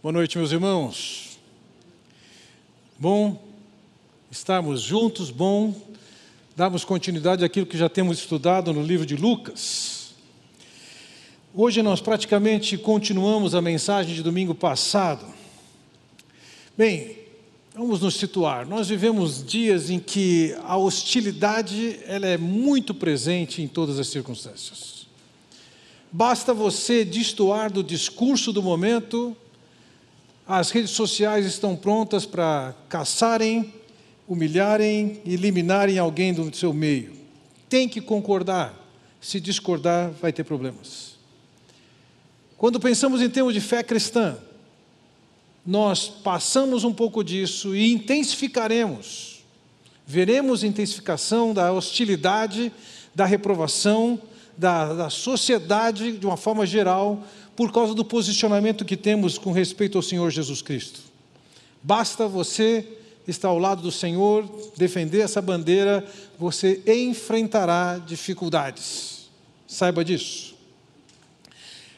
Boa noite, meus irmãos. Bom estarmos juntos, bom darmos continuidade àquilo que já temos estudado no livro de Lucas. Hoje nós praticamente continuamos a mensagem de domingo passado. Bem, vamos nos situar. Nós vivemos dias em que a hostilidade ela é muito presente em todas as circunstâncias. Basta você destoar do discurso do momento as redes sociais estão prontas para caçarem, humilharem eliminarem alguém do seu meio. Tem que concordar. Se discordar, vai ter problemas. Quando pensamos em termos de fé cristã, nós passamos um pouco disso e intensificaremos. Veremos intensificação da hostilidade, da reprovação, da, da sociedade de uma forma geral, por causa do posicionamento que temos com respeito ao Senhor Jesus Cristo. Basta você estar ao lado do Senhor, defender essa bandeira, você enfrentará dificuldades. Saiba disso.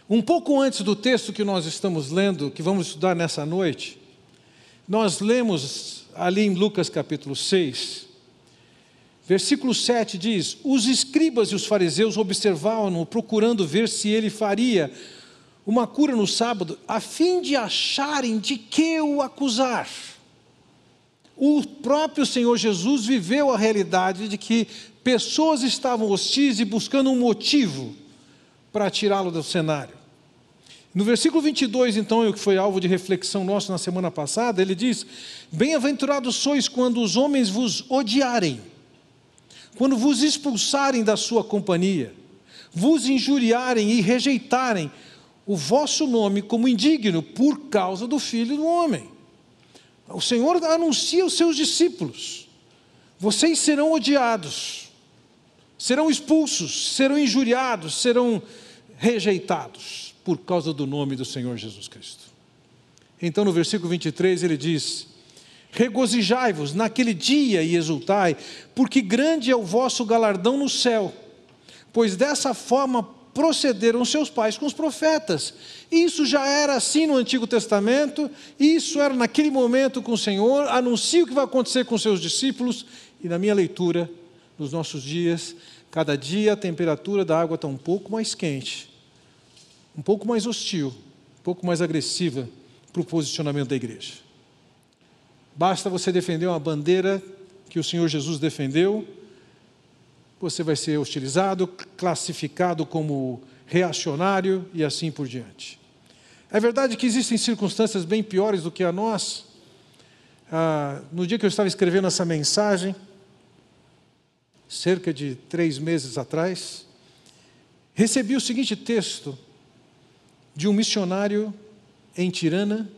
Um pouco antes do texto que nós estamos lendo, que vamos estudar nessa noite, nós lemos ali em Lucas capítulo 6, versículo 7 diz: Os escribas e os fariseus observavam-no, procurando ver se ele faria uma cura no sábado, a fim de acharem de que o acusar. O próprio Senhor Jesus viveu a realidade de que pessoas estavam hostis e buscando um motivo para tirá-lo do cenário. No versículo 22, então, que foi alvo de reflexão nossa na semana passada, ele diz: Bem-aventurados sois quando os homens vos odiarem, quando vos expulsarem da sua companhia, vos injuriarem e rejeitarem o vosso nome como indigno por causa do Filho do Homem. O Senhor anuncia aos seus discípulos: vocês serão odiados, serão expulsos, serão injuriados, serão rejeitados por causa do nome do Senhor Jesus Cristo. Então, no versículo 23, ele diz: Regozijai-vos naquele dia e exultai, porque grande é o vosso galardão no céu, pois dessa forma procederam seus pais com os profetas. Isso já era assim no Antigo Testamento, isso era naquele momento com o Senhor, anuncia o que vai acontecer com seus discípulos, e na minha leitura, nos nossos dias, cada dia a temperatura da água está um pouco mais quente, um pouco mais hostil, um pouco mais agressiva para o posicionamento da igreja. Basta você defender uma bandeira que o Senhor Jesus defendeu, você vai ser hostilizado, classificado como reacionário e assim por diante. É verdade que existem circunstâncias bem piores do que a nós. Ah, no dia que eu estava escrevendo essa mensagem, cerca de três meses atrás, recebi o seguinte texto de um missionário em Tirana,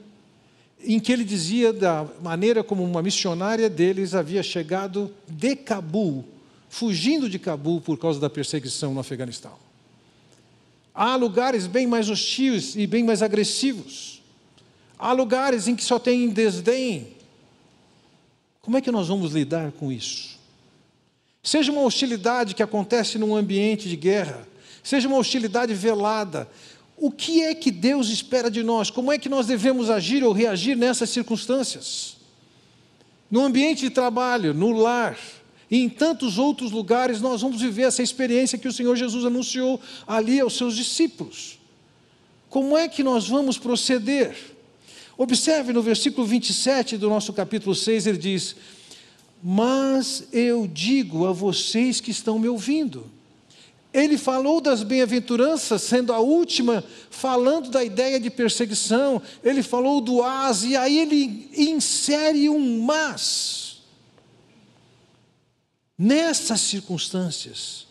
em que ele dizia da maneira como uma missionária deles havia chegado de Cabul fugindo de Cabul por causa da perseguição no Afeganistão. Há lugares bem mais hostis e bem mais agressivos. Há lugares em que só tem desdém. Como é que nós vamos lidar com isso? Seja uma hostilidade que acontece num ambiente de guerra, seja uma hostilidade velada, o que é que Deus espera de nós? Como é que nós devemos agir ou reagir nessas circunstâncias? No ambiente de trabalho, no lar, e em tantos outros lugares nós vamos viver essa experiência que o Senhor Jesus anunciou ali aos seus discípulos. Como é que nós vamos proceder? Observe no versículo 27 do nosso capítulo 6, ele diz: Mas eu digo a vocês que estão me ouvindo. Ele falou das bem-aventuranças, sendo a última, falando da ideia de perseguição. Ele falou do as, e aí ele insere um mas. Nessas circunstâncias,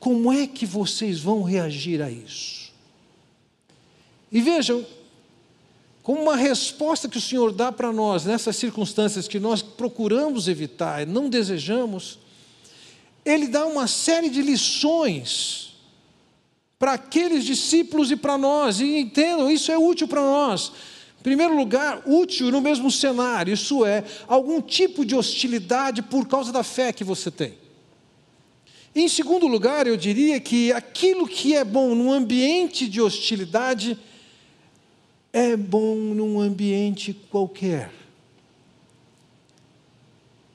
como é que vocês vão reagir a isso? E vejam, como uma resposta que o Senhor dá para nós nessas circunstâncias que nós procuramos evitar, não desejamos, Ele dá uma série de lições para aqueles discípulos e para nós, e entendam, isso é útil para nós. Primeiro lugar, útil no mesmo cenário, isso é, algum tipo de hostilidade por causa da fé que você tem. Em segundo lugar, eu diria que aquilo que é bom num ambiente de hostilidade é bom num ambiente qualquer.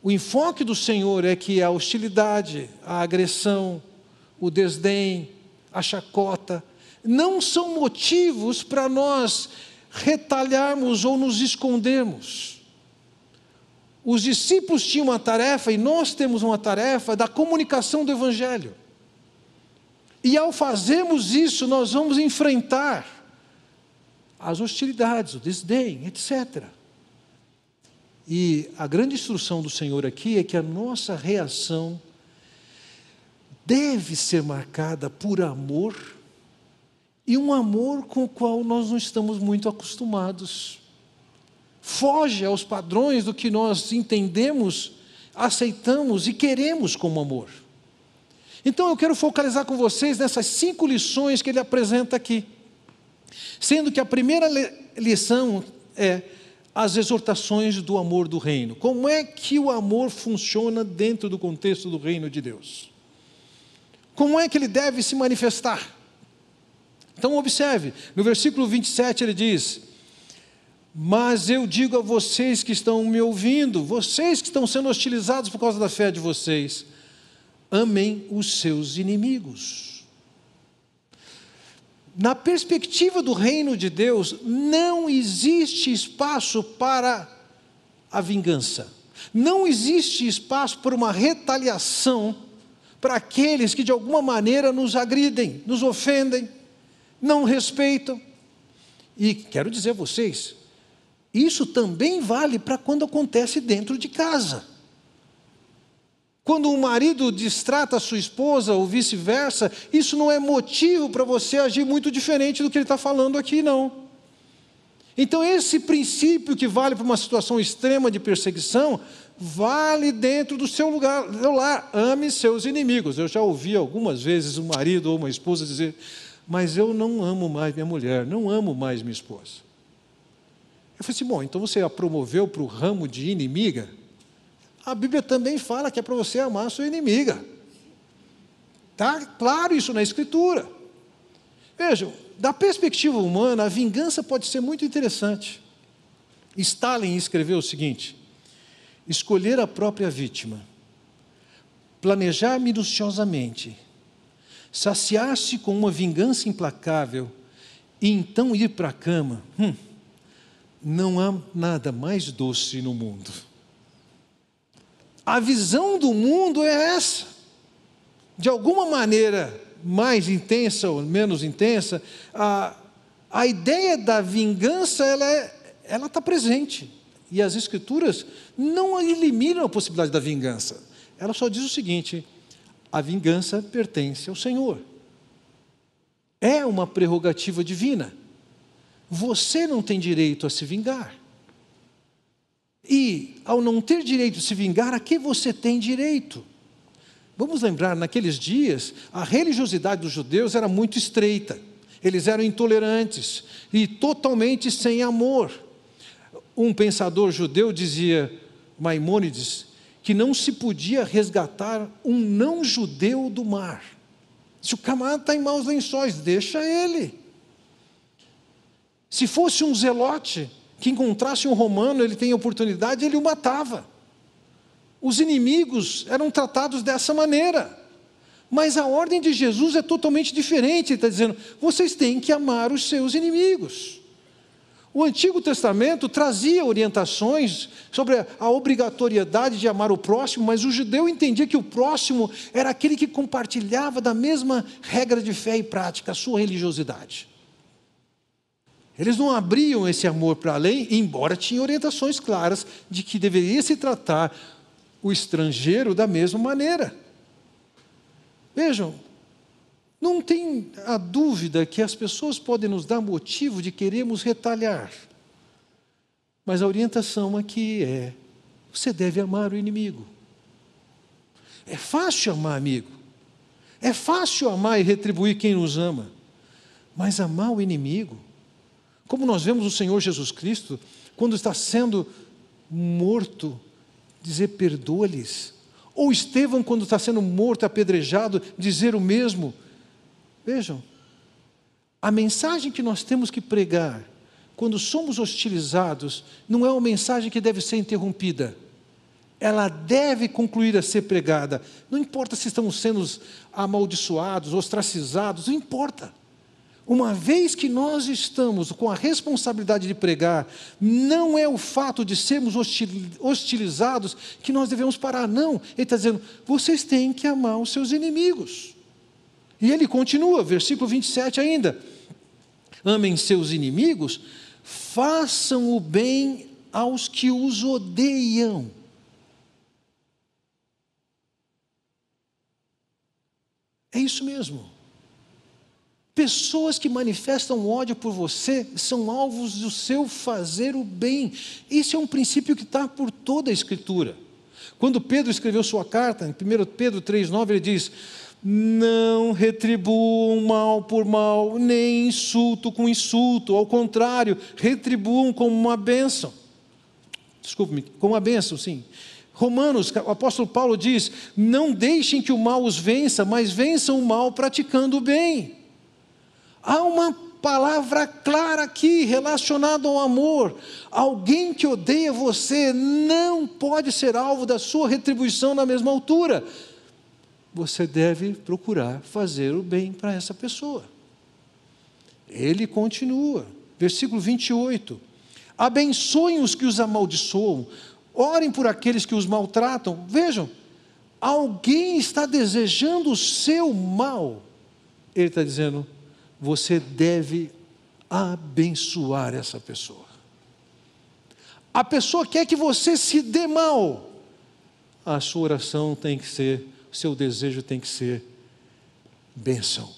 O enfoque do Senhor é que a hostilidade, a agressão, o desdém, a chacota, não são motivos para nós retalharmos ou nos escondermos. Os discípulos tinham uma tarefa e nós temos uma tarefa da comunicação do Evangelho. E ao fazermos isso, nós vamos enfrentar as hostilidades, o desdém, etc. E a grande instrução do Senhor aqui é que a nossa reação deve ser marcada por amor e um amor com o qual nós não estamos muito acostumados. Foge aos padrões do que nós entendemos, aceitamos e queremos como amor. Então eu quero focalizar com vocês nessas cinco lições que ele apresenta aqui. Sendo que a primeira lição é as exortações do amor do reino. Como é que o amor funciona dentro do contexto do reino de Deus? Como é que ele deve se manifestar? Então, observe, no versículo 27 ele diz: Mas eu digo a vocês que estão me ouvindo, vocês que estão sendo hostilizados por causa da fé de vocês, amem os seus inimigos. Na perspectiva do reino de Deus, não existe espaço para a vingança, não existe espaço para uma retaliação para aqueles que de alguma maneira nos agridem, nos ofendem, não respeitam. E quero dizer a vocês, isso também vale para quando acontece dentro de casa. Quando o marido distrata a sua esposa ou vice-versa, isso não é motivo para você agir muito diferente do que ele está falando aqui, não. Então, esse princípio que vale para uma situação extrema de perseguição, vale dentro do seu lugar, do lar. Ame seus inimigos. Eu já ouvi algumas vezes um marido ou uma esposa dizer: Mas eu não amo mais minha mulher, não amo mais minha esposa. Eu falei assim: Bom, então você a promoveu para o ramo de inimiga? a Bíblia também fala que é para você amar a sua inimiga. Está claro isso na Escritura. Vejam, da perspectiva humana, a vingança pode ser muito interessante. Stalin escreveu o seguinte: escolher a própria vítima, planejar minuciosamente, saciar-se com uma vingança implacável e então ir para a cama. Hum, não há nada mais doce no mundo. A visão do mundo é essa. De alguma maneira mais intensa ou menos intensa, a, a ideia da vingança ela é, está presente. E as escrituras não eliminam a possibilidade da vingança. Ela só diz o seguinte: a vingança pertence ao Senhor. É uma prerrogativa divina. Você não tem direito a se vingar. E, ao não ter direito de se vingar, a que você tem direito? Vamos lembrar, naqueles dias, a religiosidade dos judeus era muito estreita. Eles eram intolerantes e totalmente sem amor. Um pensador judeu dizia, Maimônides, que não se podia resgatar um não-judeu do mar. Se o camarada está em maus lençóis, deixa ele. Se fosse um zelote, que encontrasse um romano, ele tem oportunidade, ele o matava. Os inimigos eram tratados dessa maneira. Mas a ordem de Jesus é totalmente diferente. Ele está dizendo: vocês têm que amar os seus inimigos. O Antigo Testamento trazia orientações sobre a obrigatoriedade de amar o próximo, mas o judeu entendia que o próximo era aquele que compartilhava da mesma regra de fé e prática, a sua religiosidade. Eles não abriam esse amor para além, embora tinham orientações claras de que deveria se tratar o estrangeiro da mesma maneira. Vejam, não tem a dúvida que as pessoas podem nos dar motivo de queremos retalhar. Mas a orientação aqui é: você deve amar o inimigo. É fácil amar amigo. É fácil amar e retribuir quem nos ama. Mas amar o inimigo como nós vemos o Senhor Jesus Cristo, quando está sendo morto, dizer perdoa-lhes. Ou Estevão, quando está sendo morto, apedrejado, dizer o mesmo. Vejam, a mensagem que nós temos que pregar quando somos hostilizados, não é uma mensagem que deve ser interrompida. Ela deve concluir a ser pregada. Não importa se estamos sendo amaldiçoados, ostracizados, não importa. Uma vez que nós estamos com a responsabilidade de pregar, não é o fato de sermos hostilizados que nós devemos parar, não. Ele está dizendo, vocês têm que amar os seus inimigos. E ele continua, versículo 27 ainda: amem seus inimigos, façam o bem aos que os odeiam. É isso mesmo. Pessoas que manifestam ódio por você são alvos do seu fazer o bem. Isso é um princípio que está por toda a Escritura. Quando Pedro escreveu sua carta, em 1 Pedro 3,9, ele diz: Não retribuam mal por mal, nem insulto com insulto, ao contrário, retribuam como uma bênção. Desculpe-me, como uma bênção, sim. Romanos, o apóstolo Paulo diz: Não deixem que o mal os vença, mas vençam o mal praticando o bem. Há uma palavra clara aqui relacionada ao amor. Alguém que odeia você não pode ser alvo da sua retribuição na mesma altura. Você deve procurar fazer o bem para essa pessoa. Ele continua, versículo 28. Abençoem os que os amaldiçoam, orem por aqueles que os maltratam. Vejam, alguém está desejando o seu mal. Ele está dizendo: você deve abençoar essa pessoa. A pessoa quer que você se dê mal. A sua oração tem que ser, seu desejo tem que ser bênção.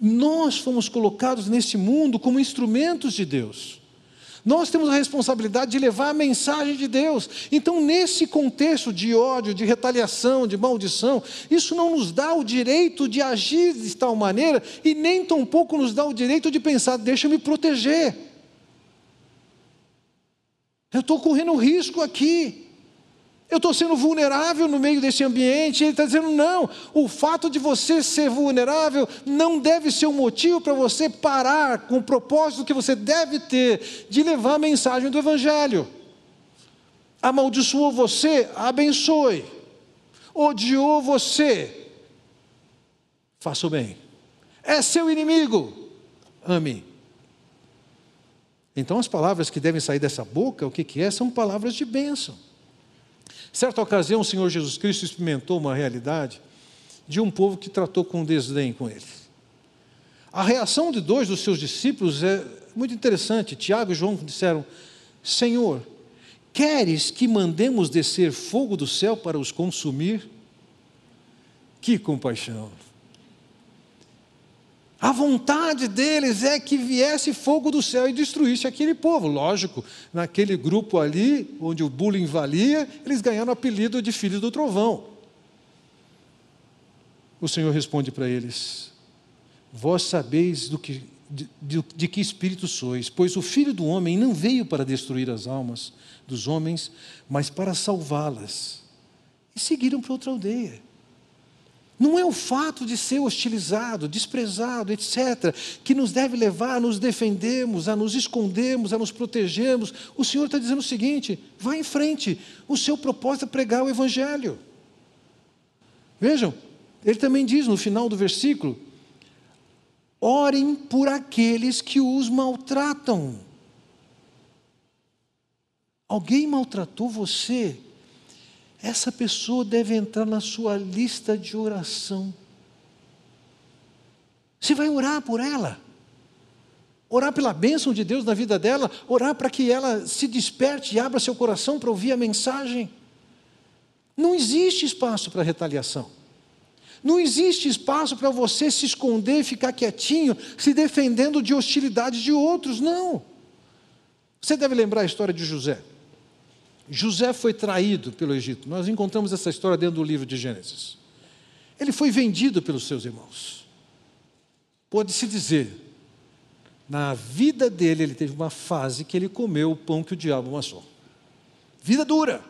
Nós fomos colocados neste mundo como instrumentos de Deus. Nós temos a responsabilidade de levar a mensagem de Deus. Então, nesse contexto de ódio, de retaliação, de maldição, isso não nos dá o direito de agir de tal maneira e nem tampouco nos dá o direito de pensar, deixa eu me proteger. Eu estou correndo risco aqui. Eu estou sendo vulnerável no meio desse ambiente. Ele está dizendo: não, o fato de você ser vulnerável não deve ser um motivo para você parar com o propósito que você deve ter de levar a mensagem do Evangelho. Amaldiçoou você, abençoe. Odiou você, faça o bem. É seu inimigo, ame. Então, as palavras que devem sair dessa boca, o que, que é? São palavras de bênção. Certa ocasião, o Senhor Jesus Cristo experimentou uma realidade de um povo que tratou com desdém com ele. A reação de dois dos seus discípulos é muito interessante. Tiago e João disseram: Senhor, queres que mandemos descer fogo do céu para os consumir? Que compaixão! A vontade deles é que viesse fogo do céu e destruísse aquele povo. Lógico, naquele grupo ali, onde o bullying valia, eles ganharam o apelido de filhos do trovão. O Senhor responde para eles: Vós sabeis do que, de, de, de que espírito sois, pois o filho do homem não veio para destruir as almas dos homens, mas para salvá-las. E seguiram para outra aldeia. Não é o fato de ser hostilizado, desprezado, etc., que nos deve levar a nos defendermos, a nos escondermos, a nos protegermos. O Senhor está dizendo o seguinte: vá em frente, o seu propósito é pregar o Evangelho. Vejam, ele também diz no final do versículo: orem por aqueles que os maltratam. Alguém maltratou você? Essa pessoa deve entrar na sua lista de oração. Você vai orar por ela, orar pela bênção de Deus na vida dela, orar para que ela se desperte e abra seu coração para ouvir a mensagem. Não existe espaço para retaliação. Não existe espaço para você se esconder ficar quietinho, se defendendo de hostilidades de outros. Não. Você deve lembrar a história de José. José foi traído pelo Egito. Nós encontramos essa história dentro do livro de Gênesis. Ele foi vendido pelos seus irmãos. Pode-se dizer, na vida dele, ele teve uma fase que ele comeu o pão que o diabo amassou. Vida dura.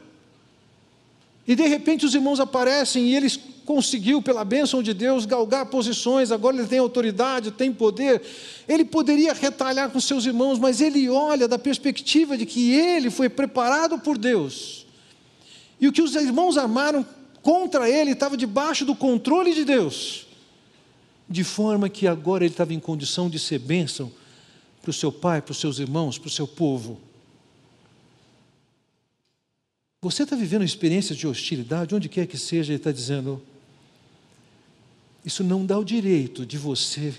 E de repente os irmãos aparecem e eles conseguiu, pela bênção de Deus, galgar posições, agora ele tem autoridade, tem poder. Ele poderia retalhar com seus irmãos, mas ele olha da perspectiva de que ele foi preparado por Deus. E o que os irmãos amaram contra ele estava debaixo do controle de Deus, de forma que agora ele estava em condição de ser bênção para o seu pai, para os seus irmãos, para o seu povo. Você está vivendo experiências de hostilidade, onde quer que seja, ele está dizendo: isso não dá o direito de você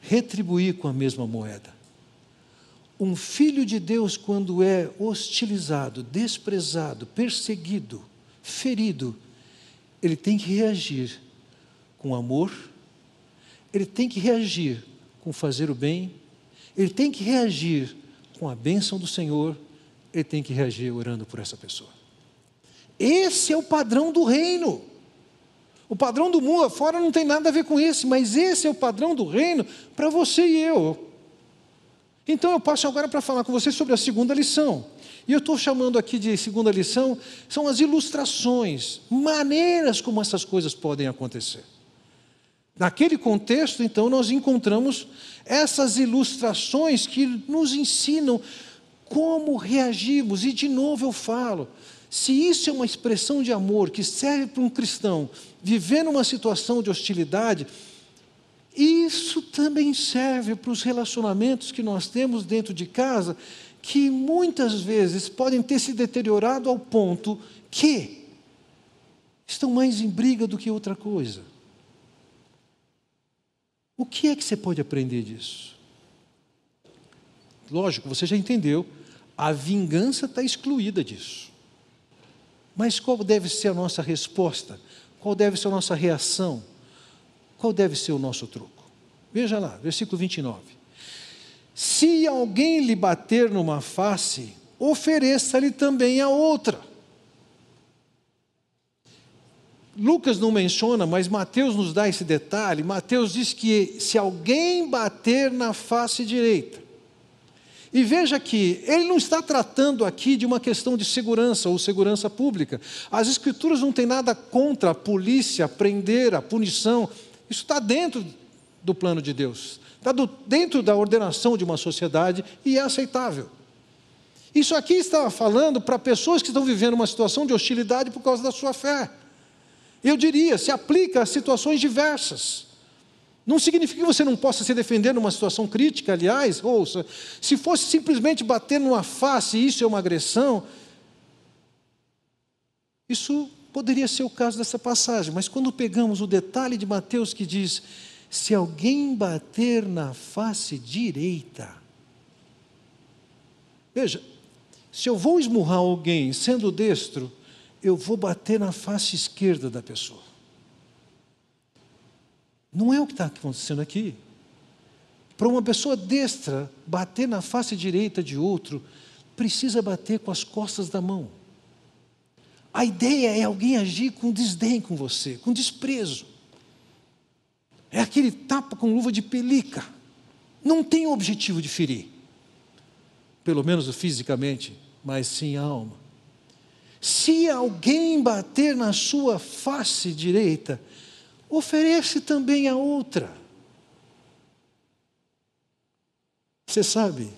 retribuir com a mesma moeda. Um filho de Deus, quando é hostilizado, desprezado, perseguido, ferido, ele tem que reagir com amor, ele tem que reagir com fazer o bem, ele tem que reagir com a bênção do Senhor, ele tem que reagir orando por essa pessoa. Esse é o padrão do reino. O padrão do mundo fora não tem nada a ver com esse, mas esse é o padrão do reino para você e eu. Então eu passo agora para falar com você sobre a segunda lição. E eu estou chamando aqui de segunda lição, são as ilustrações, maneiras como essas coisas podem acontecer. Naquele contexto, então, nós encontramos essas ilustrações que nos ensinam como reagimos. E de novo eu falo: se isso é uma expressão de amor que serve para um cristão viver numa situação de hostilidade, isso também serve para os relacionamentos que nós temos dentro de casa, que muitas vezes podem ter se deteriorado ao ponto que estão mais em briga do que outra coisa. O que é que você pode aprender disso? Lógico, você já entendeu a vingança está excluída disso. Mas qual deve ser a nossa resposta? Qual deve ser a nossa reação? Qual deve ser o nosso troco? Veja lá, versículo 29. Se alguém lhe bater numa face, ofereça-lhe também a outra. Lucas não menciona, mas Mateus nos dá esse detalhe. Mateus diz que se alguém bater na face direita, e veja que ele não está tratando aqui de uma questão de segurança ou segurança pública. As escrituras não têm nada contra a polícia, prender, a punição. Isso está dentro do plano de Deus. Está do, dentro da ordenação de uma sociedade e é aceitável. Isso aqui está falando para pessoas que estão vivendo uma situação de hostilidade por causa da sua fé. Eu diria, se aplica a situações diversas. Não significa que você não possa se defender numa situação crítica, aliás, ouça, se fosse simplesmente bater numa face, isso é uma agressão, isso poderia ser o caso dessa passagem, mas quando pegamos o detalhe de Mateus que diz: se alguém bater na face direita, veja, se eu vou esmurrar alguém sendo destro, eu vou bater na face esquerda da pessoa. Não é o que está acontecendo aqui. Para uma pessoa destra bater na face direita de outro, precisa bater com as costas da mão. A ideia é alguém agir com desdém com você, com desprezo. É aquele tapa com luva de pelica. Não tem o objetivo de ferir, pelo menos fisicamente, mas sim a alma. Se alguém bater na sua face direita, oferece também a outra. Você sabe,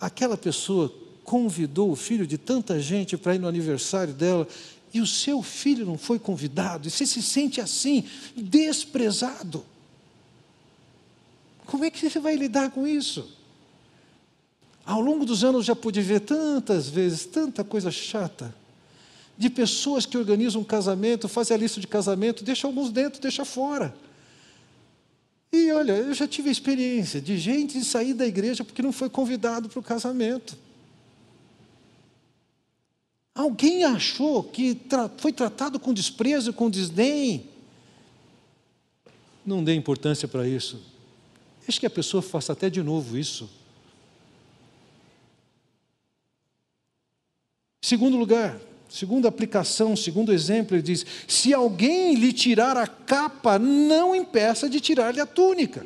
aquela pessoa convidou o filho de tanta gente para ir no aniversário dela e o seu filho não foi convidado, e você se sente assim, desprezado. Como é que você vai lidar com isso? Ao longo dos anos já pude ver tantas vezes, tanta coisa chata de pessoas que organizam um casamento, fazem a lista de casamento, deixa alguns dentro, deixa fora. E olha, eu já tive a experiência de gente sair da igreja porque não foi convidado para o casamento. Alguém achou que tra foi tratado com desprezo, com desdém. Não dê importância para isso. Deixe que a pessoa faça até de novo isso. Segundo lugar, Segunda aplicação, segundo exemplo, ele diz: se alguém lhe tirar a capa, não impeça de tirar-lhe a túnica.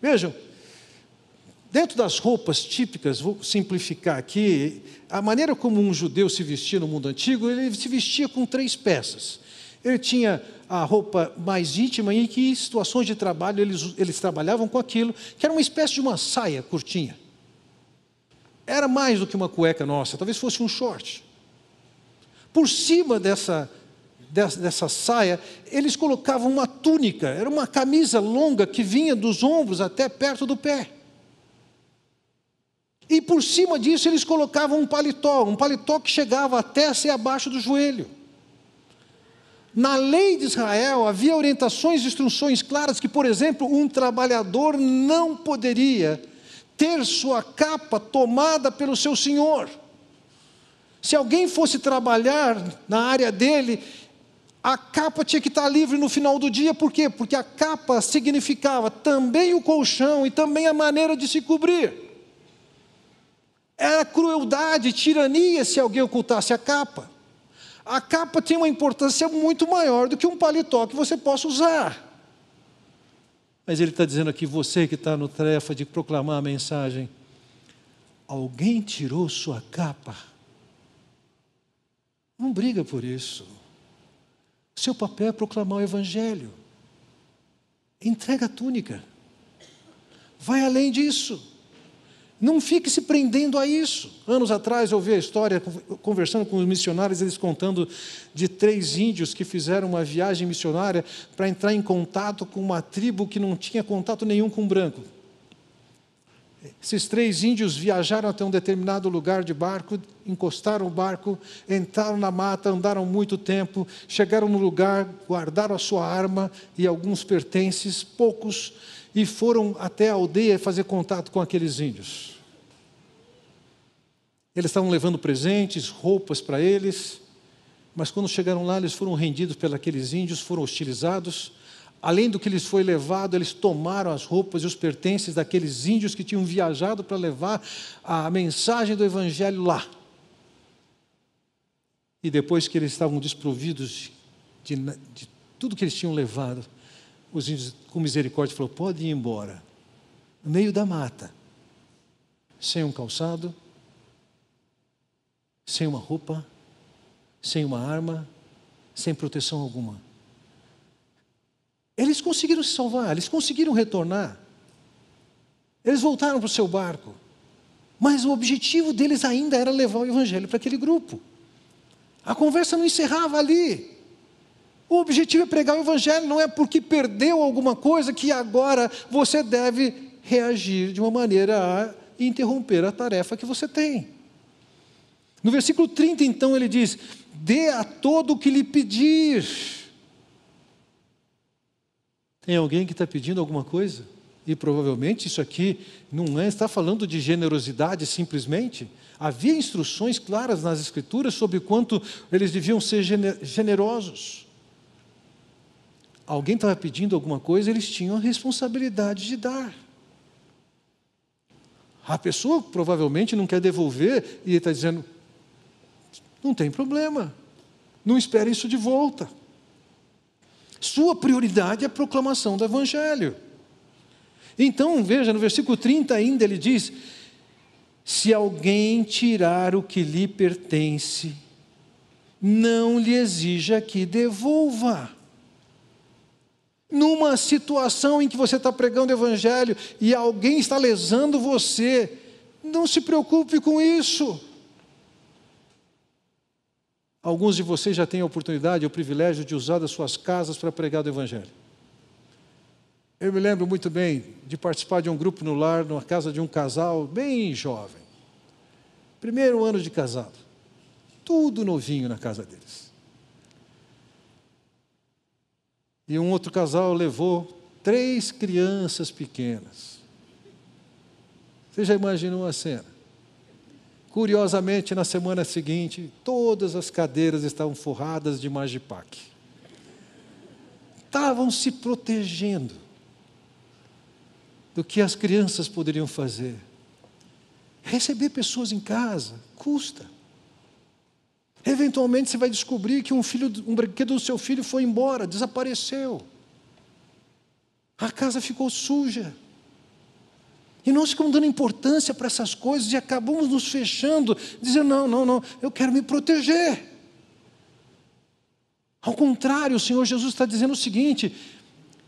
Vejam, Dentro das roupas típicas, vou simplificar aqui, a maneira como um judeu se vestia no mundo antigo, ele se vestia com três peças. Ele tinha a roupa mais íntima, em que situações de trabalho eles, eles trabalhavam com aquilo, que era uma espécie de uma saia curtinha. Era mais do que uma cueca nossa, talvez fosse um short. Por cima dessa, dessa, dessa saia, eles colocavam uma túnica, era uma camisa longa que vinha dos ombros até perto do pé. E por cima disso eles colocavam um paletó, um paletó que chegava até ser abaixo do joelho. Na lei de Israel havia orientações e instruções claras que, por exemplo, um trabalhador não poderia ter sua capa tomada pelo seu senhor. Se alguém fosse trabalhar na área dele, a capa tinha que estar livre no final do dia, por quê? Porque a capa significava também o colchão e também a maneira de se cobrir. Era crueldade, tirania se alguém ocultasse a capa. A capa tem uma importância muito maior do que um paletó que você possa usar. Mas ele está dizendo aqui, você que está no tarefa de proclamar a mensagem, alguém tirou sua capa. Não briga por isso. Seu papel é proclamar o Evangelho. Entrega a túnica. Vai além disso. Não fique se prendendo a isso. Anos atrás eu ouvi a história, conversando com os missionários, eles contando de três índios que fizeram uma viagem missionária para entrar em contato com uma tribo que não tinha contato nenhum com o branco. Esses três índios viajaram até um determinado lugar de barco, encostaram o barco, entraram na mata, andaram muito tempo, chegaram no lugar, guardaram a sua arma e alguns pertences, poucos, e foram até a aldeia fazer contato com aqueles índios. Eles estavam levando presentes, roupas para eles, mas quando chegaram lá, eles foram rendidos pelos índios, foram hostilizados. Além do que lhes foi levado, eles tomaram as roupas e os pertences daqueles índios que tinham viajado para levar a mensagem do Evangelho lá. E depois que eles estavam desprovidos de, de tudo que eles tinham levado, os índios, com misericórdia, falaram: pode ir embora, no meio da mata, sem um calçado, sem uma roupa, sem uma arma, sem proteção alguma. Eles conseguiram se salvar, eles conseguiram retornar. Eles voltaram para o seu barco. Mas o objetivo deles ainda era levar o evangelho para aquele grupo. A conversa não encerrava ali. O objetivo é pregar o evangelho, não é porque perdeu alguma coisa que agora você deve reagir de uma maneira a interromper a tarefa que você tem. No versículo 30, então, ele diz: Dê a todo o que lhe pedir. Tem alguém que está pedindo alguma coisa? E provavelmente isso aqui não é, está falando de generosidade simplesmente. Havia instruções claras nas Escrituras sobre quanto eles deviam ser generosos. Alguém estava pedindo alguma coisa, eles tinham a responsabilidade de dar. A pessoa provavelmente não quer devolver e está dizendo: não tem problema. Não espere isso de volta. Sua prioridade é a proclamação do Evangelho. Então, veja, no versículo 30 ainda ele diz: Se alguém tirar o que lhe pertence, não lhe exija que devolva. Numa situação em que você está pregando o Evangelho e alguém está lesando você, não se preocupe com isso. Alguns de vocês já têm a oportunidade, o privilégio de usar as suas casas para pregar o Evangelho. Eu me lembro muito bem de participar de um grupo no lar, numa casa de um casal bem jovem. Primeiro ano de casado. Tudo novinho na casa deles. E um outro casal levou três crianças pequenas. Você já imaginou a cena? Curiosamente, na semana seguinte, todas as cadeiras estavam forradas de magipac. Estavam se protegendo do que as crianças poderiam fazer. Receber pessoas em casa custa. Eventualmente você vai descobrir que um, filho, um brinquedo do seu filho foi embora, desapareceu. A casa ficou suja. E nós ficamos dando importância para essas coisas e acabamos nos fechando, dizendo: não, não, não, eu quero me proteger. Ao contrário, o Senhor Jesus está dizendo o seguinte: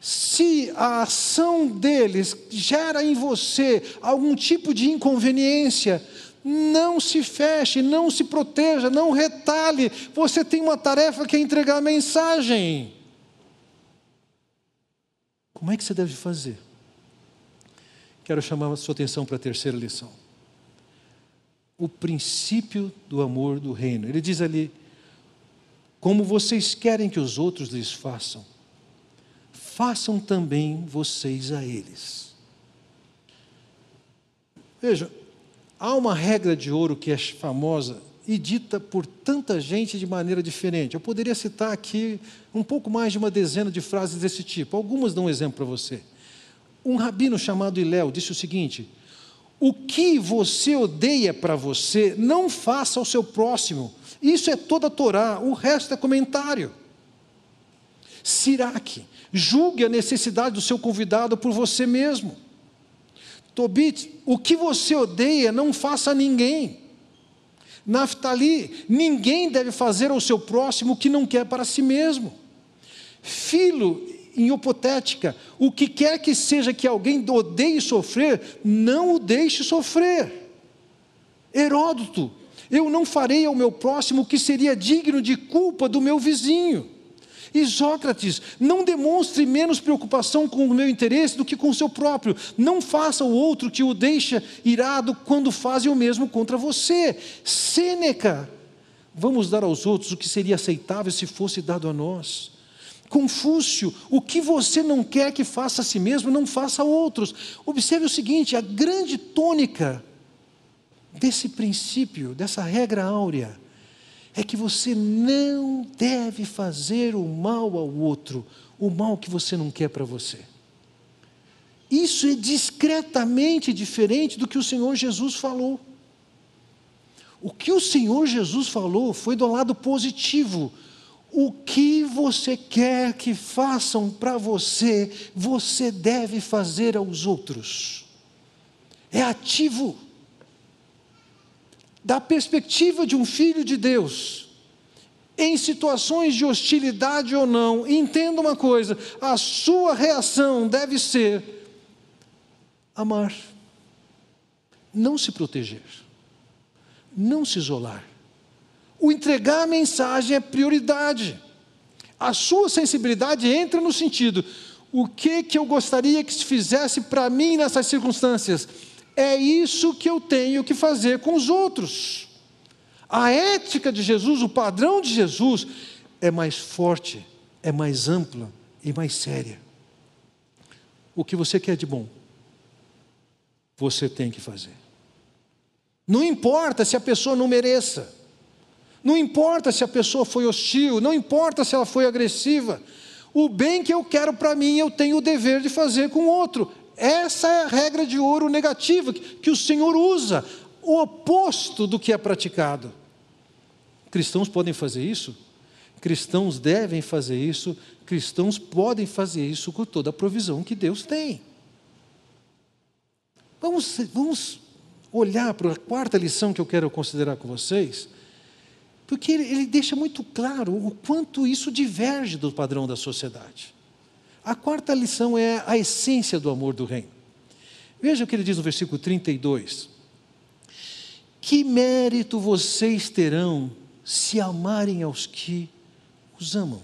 se a ação deles gera em você algum tipo de inconveniência, não se feche, não se proteja, não retalhe. Você tem uma tarefa que é entregar a mensagem. Como é que você deve fazer? Quero chamar a sua atenção para a terceira lição. O princípio do amor do reino. Ele diz ali: como vocês querem que os outros lhes façam, façam também vocês a eles. Veja, há uma regra de ouro que é famosa e dita por tanta gente de maneira diferente. Eu poderia citar aqui um pouco mais de uma dezena de frases desse tipo. Algumas dão um exemplo para você. Um rabino chamado Iléu disse o seguinte: O que você odeia para você, não faça ao seu próximo. Isso é toda a Torá, o resto é comentário. Siraque, julgue a necessidade do seu convidado por você mesmo. Tobit, o que você odeia, não faça a ninguém. Naftali, ninguém deve fazer ao seu próximo o que não quer para si mesmo. Filo, em hipotética, o que quer que seja que alguém odeie sofrer, não o deixe sofrer. Heródoto, eu não farei ao meu próximo o que seria digno de culpa do meu vizinho. E Sócrates, não demonstre menos preocupação com o meu interesse do que com o seu próprio. Não faça o outro que o deixa irado quando faz o mesmo contra você. Sêneca, vamos dar aos outros o que seria aceitável se fosse dado a nós. Confúcio, o que você não quer que faça a si mesmo, não faça a outros. Observe o seguinte: a grande tônica desse princípio, dessa regra áurea, é que você não deve fazer o mal ao outro, o mal que você não quer para você. Isso é discretamente diferente do que o Senhor Jesus falou. O que o Senhor Jesus falou foi do lado positivo o que você quer que façam para você, você deve fazer aos outros. É ativo. Da perspectiva de um filho de Deus, em situações de hostilidade ou não, entenda uma coisa: a sua reação deve ser amar, não se proteger, não se isolar o entregar a mensagem é prioridade. A sua sensibilidade entra no sentido: o que, que eu gostaria que se fizesse para mim nessas circunstâncias? É isso que eu tenho que fazer com os outros. A ética de Jesus, o padrão de Jesus, é mais forte, é mais ampla e mais séria. O que você quer de bom, você tem que fazer. Não importa se a pessoa não mereça. Não importa se a pessoa foi hostil, não importa se ela foi agressiva. O bem que eu quero para mim, eu tenho o dever de fazer com o outro. Essa é a regra de ouro negativa que o Senhor usa, o oposto do que é praticado. Cristãos podem fazer isso? Cristãos devem fazer isso, cristãos podem fazer isso com toda a provisão que Deus tem. Vamos, vamos olhar para a quarta lição que eu quero considerar com vocês. Porque ele, ele deixa muito claro o quanto isso diverge do padrão da sociedade. A quarta lição é a essência do amor do reino. Veja o que ele diz no versículo 32. Que mérito vocês terão se amarem aos que os amam?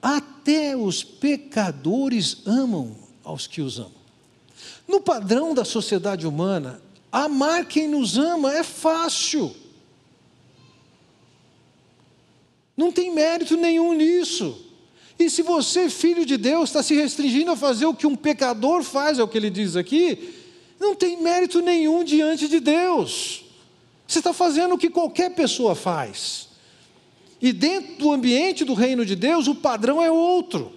Até os pecadores amam aos que os amam. No padrão da sociedade humana, amar quem nos ama é fácil. Não tem mérito nenhum nisso. E se você, filho de Deus, está se restringindo a fazer o que um pecador faz, é o que ele diz aqui, não tem mérito nenhum diante de Deus. Você está fazendo o que qualquer pessoa faz. E dentro do ambiente do reino de Deus, o padrão é outro.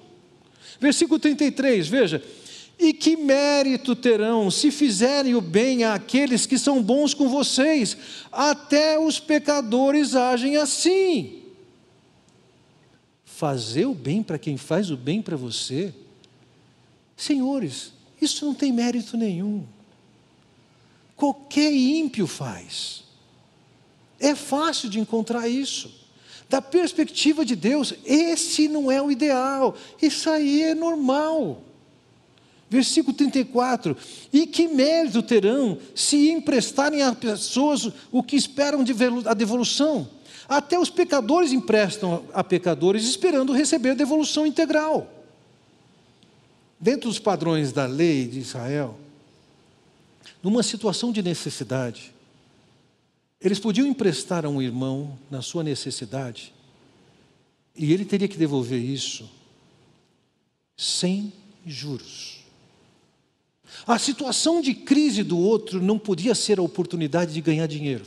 Versículo 33, veja. E que mérito terão se fizerem o bem àqueles que são bons com vocês? Até os pecadores agem assim fazer o bem para quem faz o bem para você, senhores, isso não tem mérito nenhum. Qualquer ímpio faz. É fácil de encontrar isso. Da perspectiva de Deus, esse não é o ideal, isso aí é normal. Versículo 34: E que mérito terão se emprestarem a pessoas o que esperam de a devolução? Até os pecadores emprestam a pecadores esperando receber devolução integral. Dentro dos padrões da lei de Israel, numa situação de necessidade, eles podiam emprestar a um irmão na sua necessidade, e ele teria que devolver isso sem juros. A situação de crise do outro não podia ser a oportunidade de ganhar dinheiro.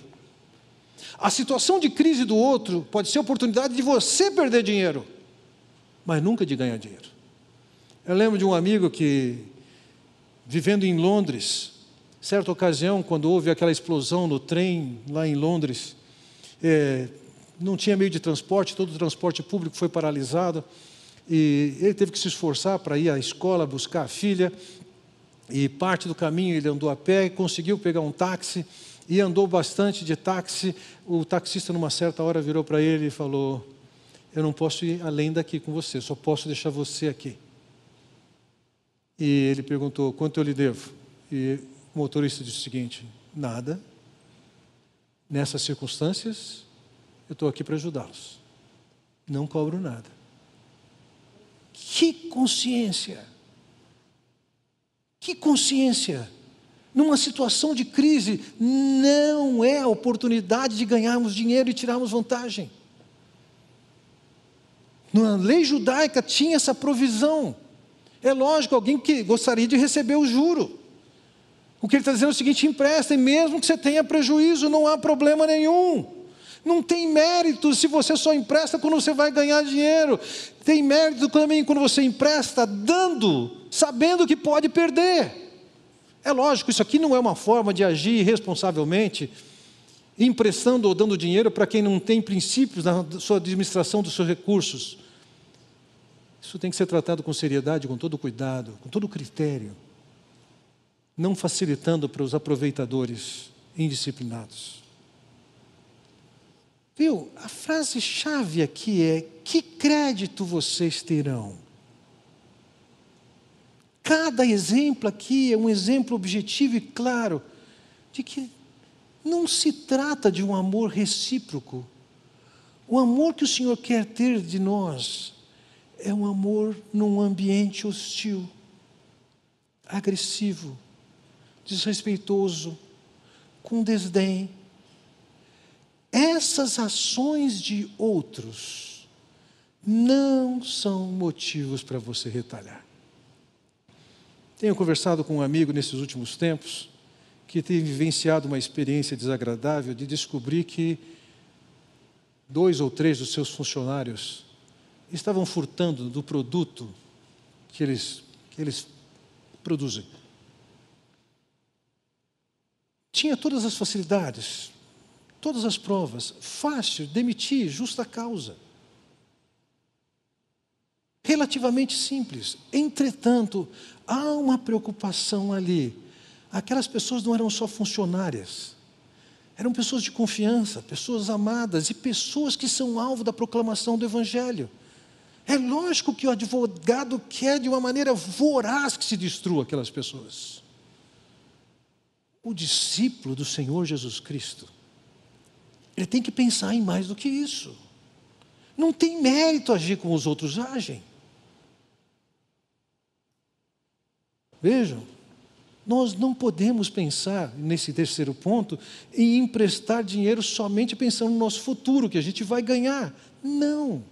A situação de crise do outro pode ser a oportunidade de você perder dinheiro, mas nunca de ganhar dinheiro. Eu lembro de um amigo que, vivendo em Londres, certa ocasião, quando houve aquela explosão no trem lá em Londres, é, não tinha meio de transporte, todo o transporte público foi paralisado, e ele teve que se esforçar para ir à escola buscar a filha, e parte do caminho ele andou a pé e conseguiu pegar um táxi, e andou bastante de táxi. O taxista, numa certa hora, virou para ele e falou: Eu não posso ir além daqui com você, só posso deixar você aqui. E ele perguntou: Quanto eu lhe devo? E o motorista disse o seguinte: Nada. Nessas circunstâncias, eu estou aqui para ajudá-los. Não cobro nada. Que consciência! Que consciência! Numa situação de crise, não é a oportunidade de ganharmos dinheiro e tirarmos vantagem. Na lei judaica tinha essa provisão. É lógico, alguém que gostaria de receber o juro. O que ele está dizendo é o seguinte: empresta, e mesmo que você tenha prejuízo, não há problema nenhum. Não tem mérito se você só empresta quando você vai ganhar dinheiro. Tem mérito também quando você empresta dando, sabendo que pode perder. É lógico, isso aqui não é uma forma de agir responsavelmente, emprestando ou dando dinheiro para quem não tem princípios na sua administração dos seus recursos. Isso tem que ser tratado com seriedade, com todo cuidado, com todo critério, não facilitando para os aproveitadores indisciplinados. Viu? A frase-chave aqui é: que crédito vocês terão? Cada exemplo aqui é um exemplo objetivo e claro de que não se trata de um amor recíproco. O amor que o Senhor quer ter de nós é um amor num ambiente hostil, agressivo, desrespeitoso, com desdém. Essas ações de outros não são motivos para você retalhar. Tenho conversado com um amigo nesses últimos tempos que tem vivenciado uma experiência desagradável de descobrir que dois ou três dos seus funcionários estavam furtando do produto que eles, que eles produzem. Tinha todas as facilidades, todas as provas, fácil, demitir, justa causa relativamente simples. Entretanto, há uma preocupação ali. Aquelas pessoas não eram só funcionárias, eram pessoas de confiança, pessoas amadas e pessoas que são alvo da proclamação do Evangelho. É lógico que o advogado quer de uma maneira voraz que se destrua aquelas pessoas. O discípulo do Senhor Jesus Cristo, ele tem que pensar em mais do que isso. Não tem mérito agir como os outros agem. Vejam, nós não podemos pensar, nesse terceiro ponto, em emprestar dinheiro somente pensando no nosso futuro, que a gente vai ganhar. Não.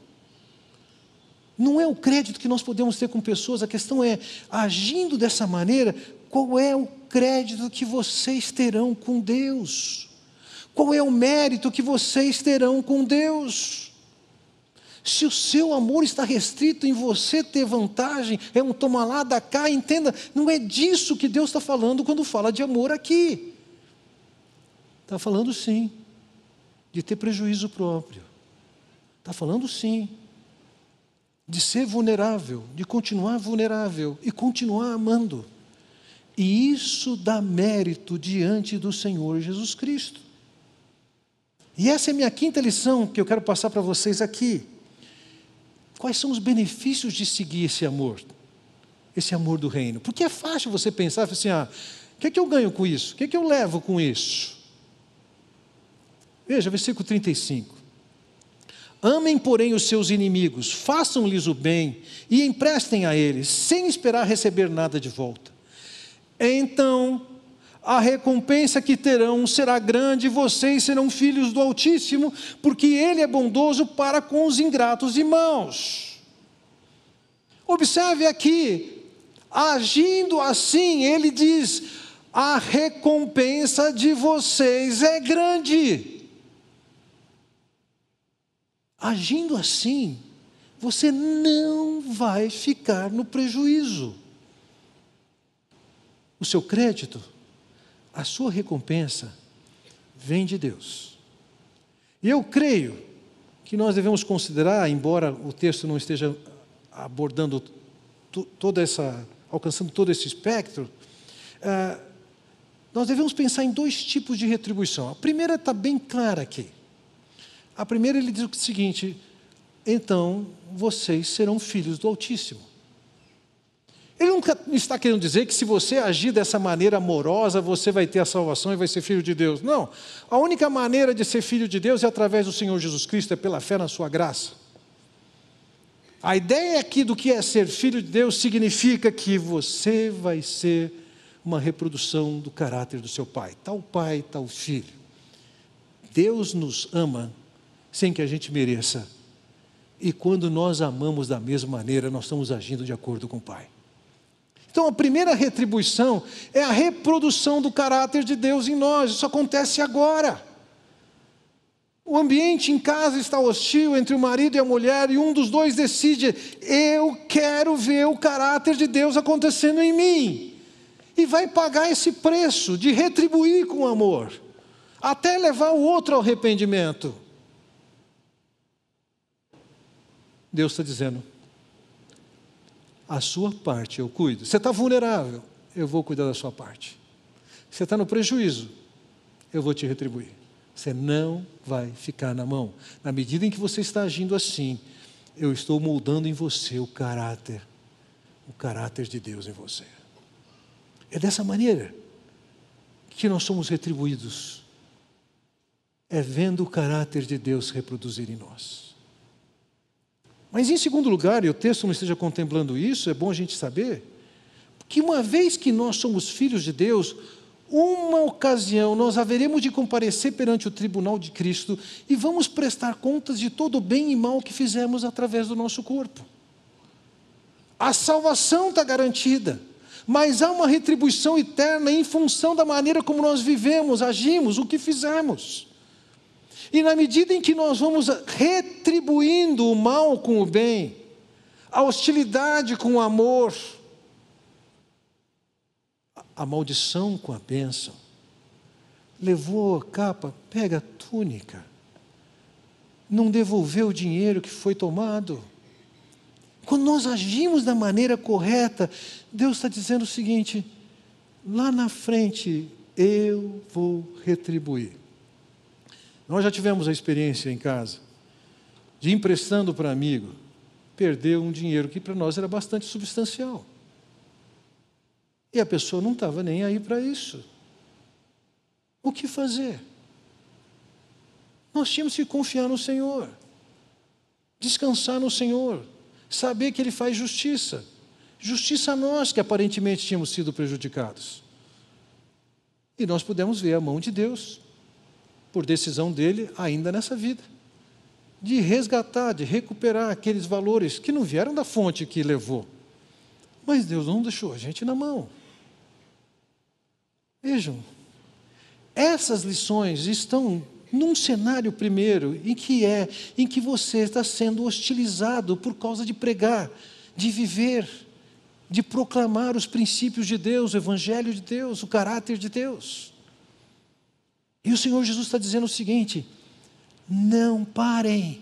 Não é o crédito que nós podemos ter com pessoas, a questão é, agindo dessa maneira, qual é o crédito que vocês terão com Deus? Qual é o mérito que vocês terão com Deus? Se o seu amor está restrito em você ter vantagem, é um toma lá, da cá, entenda, não é disso que Deus está falando quando fala de amor aqui. Está falando sim, de ter prejuízo próprio. Está falando sim, de ser vulnerável, de continuar vulnerável e continuar amando. E isso dá mérito diante do Senhor Jesus Cristo. E essa é a minha quinta lição que eu quero passar para vocês aqui. Quais são os benefícios de seguir esse amor? Esse amor do reino. Porque é fácil você pensar assim: ah, o que, é que eu ganho com isso? O que, é que eu levo com isso? Veja, versículo 35. Amem, porém, os seus inimigos, façam-lhes o bem e emprestem a eles, sem esperar receber nada de volta. Então, a recompensa que terão será grande, vocês serão filhos do Altíssimo, porque Ele é bondoso para com os ingratos e maus. Observe aqui, agindo assim, Ele diz: a recompensa de vocês é grande. Agindo assim, você não vai ficar no prejuízo. O seu crédito, a sua recompensa, vem de Deus. E eu creio que nós devemos considerar, embora o texto não esteja abordando toda essa, alcançando todo esse espectro, uh, nós devemos pensar em dois tipos de retribuição. A primeira está bem clara aqui. A primeira ele diz o seguinte: então vocês serão filhos do Altíssimo. Ele não está querendo dizer que se você agir dessa maneira amorosa, você vai ter a salvação e vai ser filho de Deus. Não. A única maneira de ser filho de Deus é através do Senhor Jesus Cristo, é pela fé na sua graça. A ideia aqui do que é ser filho de Deus significa que você vai ser uma reprodução do caráter do seu pai. Tal pai, tal filho. Deus nos ama sem que a gente mereça. E quando nós amamos da mesma maneira, nós estamos agindo de acordo com o Pai. Então, a primeira retribuição é a reprodução do caráter de Deus em nós. Isso acontece agora. O ambiente em casa está hostil entre o marido e a mulher, e um dos dois decide: eu quero ver o caráter de Deus acontecendo em mim. E vai pagar esse preço de retribuir com amor, até levar o outro ao arrependimento. Deus está dizendo: a sua parte eu cuido. Você está vulnerável, eu vou cuidar da sua parte. Você está no prejuízo, eu vou te retribuir. Você não vai ficar na mão. Na medida em que você está agindo assim, eu estou moldando em você o caráter, o caráter de Deus em você. É dessa maneira que nós somos retribuídos. É vendo o caráter de Deus reproduzir em nós. Mas em segundo lugar, e o texto não esteja contemplando isso, é bom a gente saber, que uma vez que nós somos filhos de Deus, uma ocasião nós haveremos de comparecer perante o tribunal de Cristo e vamos prestar contas de todo o bem e mal que fizemos através do nosso corpo. A salvação está garantida, mas há uma retribuição eterna em função da maneira como nós vivemos, agimos, o que fizemos. E na medida em que nós vamos retribuindo o mal com o bem, a hostilidade com o amor, a maldição com a bênção, levou a capa, pega a túnica, não devolveu o dinheiro que foi tomado. Quando nós agimos da maneira correta, Deus está dizendo o seguinte: lá na frente eu vou retribuir. Nós já tivemos a experiência em casa de emprestando para amigo, perder um dinheiro que para nós era bastante substancial. E a pessoa não estava nem aí para isso. O que fazer? Nós tínhamos que confiar no Senhor, descansar no Senhor, saber que Ele faz justiça. Justiça a nós que aparentemente tínhamos sido prejudicados. E nós pudemos ver a mão de Deus por decisão dele ainda nessa vida. De resgatar, de recuperar aqueles valores que não vieram da fonte que levou. Mas Deus não deixou a gente na mão. Vejam, essas lições estão num cenário primeiro em que é em que você está sendo hostilizado por causa de pregar, de viver, de proclamar os princípios de Deus, o evangelho de Deus, o caráter de Deus. E o Senhor Jesus está dizendo o seguinte: não parem,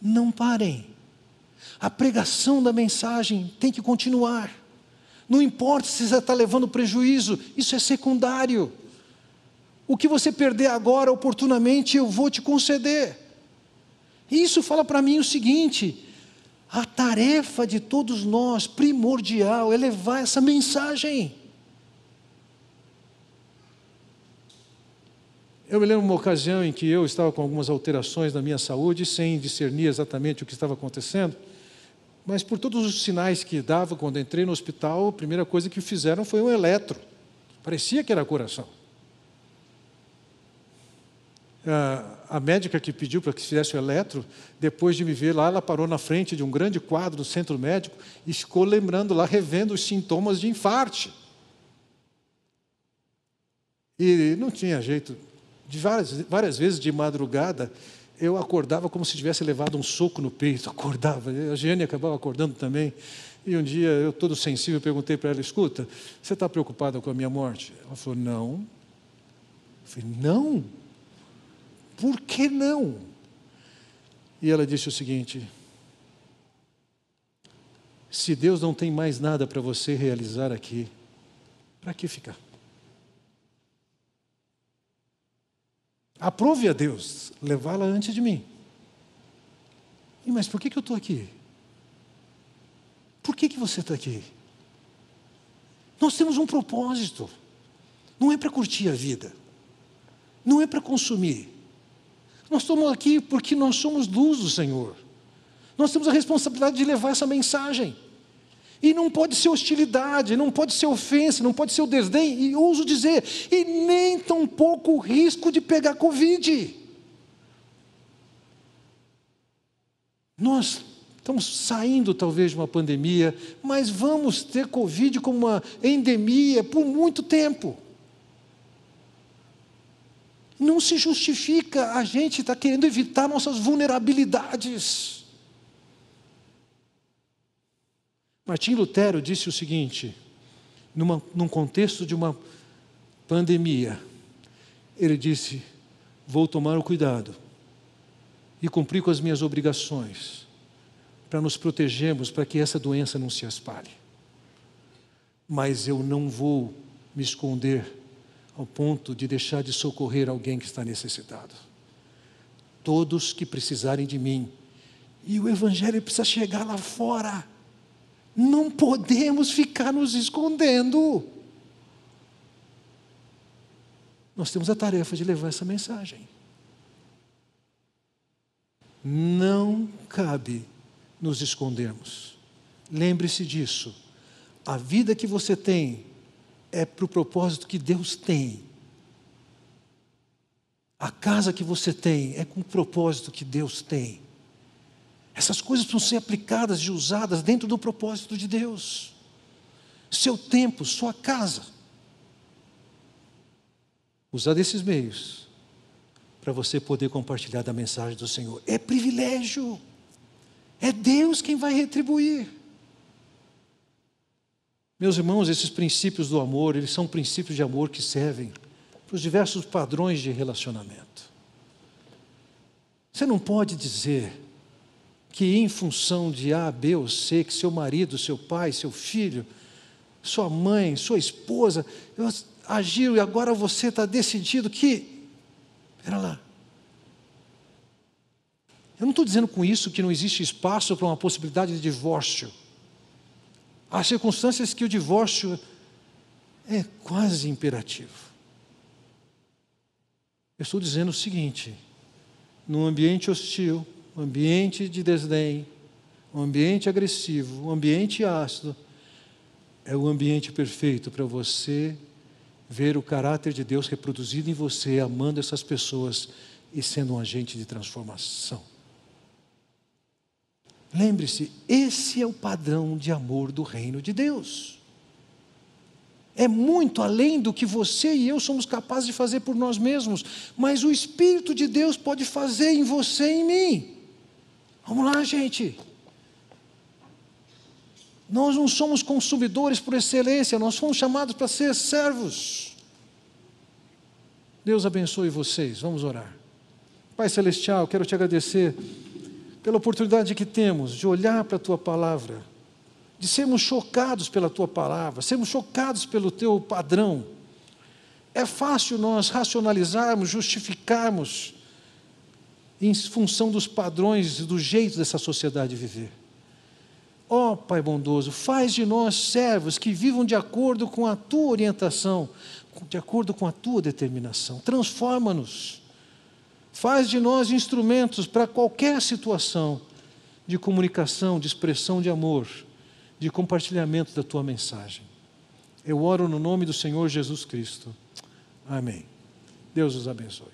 não parem. A pregação da mensagem tem que continuar. Não importa se você está levando prejuízo, isso é secundário. O que você perder agora, oportunamente, eu vou te conceder. Isso fala para mim o seguinte: a tarefa de todos nós, primordial, é levar essa mensagem. Eu me lembro uma ocasião em que eu estava com algumas alterações na minha saúde, sem discernir exatamente o que estava acontecendo. Mas por todos os sinais que dava quando entrei no hospital, a primeira coisa que fizeram foi um eletro. Parecia que era coração. A médica que pediu para que fizesse o eletro, depois de me ver lá, ela parou na frente de um grande quadro do centro médico e ficou lembrando lá, revendo os sintomas de infarte. E não tinha jeito. De várias, várias vezes de madrugada, eu acordava como se tivesse levado um soco no peito, acordava, a Giane acabava acordando também. E um dia, eu todo sensível, perguntei para ela: escuta, você está preocupada com a minha morte? Ela falou: não. Eu falei: não? Por que não? E ela disse o seguinte: se Deus não tem mais nada para você realizar aqui, para que ficar? Aprove a Deus levá-la antes de mim. E, mas por que, que eu estou aqui? Por que, que você está aqui? Nós temos um propósito. Não é para curtir a vida. Não é para consumir. Nós estamos aqui porque nós somos luz do Senhor. Nós temos a responsabilidade de levar essa mensagem. E não pode ser hostilidade, não pode ser ofensa, não pode ser o desdém, e ouso dizer, e nem tampouco o risco de pegar Covid. Nós estamos saindo talvez de uma pandemia, mas vamos ter Covid como uma endemia por muito tempo. Não se justifica a gente estar tá querendo evitar nossas vulnerabilidades. Martim Lutero disse o seguinte, numa, num contexto de uma pandemia, ele disse: Vou tomar o cuidado e cumprir com as minhas obrigações para nos protegermos para que essa doença não se espalhe. Mas eu não vou me esconder ao ponto de deixar de socorrer alguém que está necessitado. Todos que precisarem de mim, e o Evangelho precisa chegar lá fora. Não podemos ficar nos escondendo. Nós temos a tarefa de levar essa mensagem. Não cabe nos escondermos. Lembre-se disso. A vida que você tem é para o propósito que Deus tem. A casa que você tem é com o propósito que Deus tem. Essas coisas precisam ser aplicadas e usadas dentro do propósito de Deus. Seu tempo, sua casa. Usar desses meios para você poder compartilhar da mensagem do Senhor. É privilégio. É Deus quem vai retribuir. Meus irmãos, esses princípios do amor, eles são princípios de amor que servem para os diversos padrões de relacionamento. Você não pode dizer que em função de A, B ou C, que seu marido, seu pai, seu filho, sua mãe, sua esposa agiram e agora você está decidido que. Espera lá. Eu não estou dizendo com isso que não existe espaço para uma possibilidade de divórcio. Há circunstâncias que o divórcio é quase imperativo. Eu estou dizendo o seguinte: num ambiente hostil, um ambiente de desdém, um ambiente agressivo, um ambiente ácido, é o ambiente perfeito para você ver o caráter de Deus reproduzido em você, amando essas pessoas e sendo um agente de transformação. Lembre-se, esse é o padrão de amor do reino de Deus. É muito além do que você e eu somos capazes de fazer por nós mesmos, mas o Espírito de Deus pode fazer em você e em mim. Vamos lá, gente. Nós não somos consumidores por excelência, nós fomos chamados para ser servos. Deus abençoe vocês, vamos orar. Pai Celestial, quero te agradecer pela oportunidade que temos de olhar para a tua palavra, de sermos chocados pela tua palavra, sermos chocados pelo teu padrão. É fácil nós racionalizarmos, justificarmos em função dos padrões e do jeito dessa sociedade viver. Ó oh, Pai bondoso, faz de nós servos que vivam de acordo com a tua orientação, de acordo com a tua determinação. Transforma-nos. Faz de nós instrumentos para qualquer situação de comunicação, de expressão de amor, de compartilhamento da tua mensagem. Eu oro no nome do Senhor Jesus Cristo. Amém. Deus os abençoe.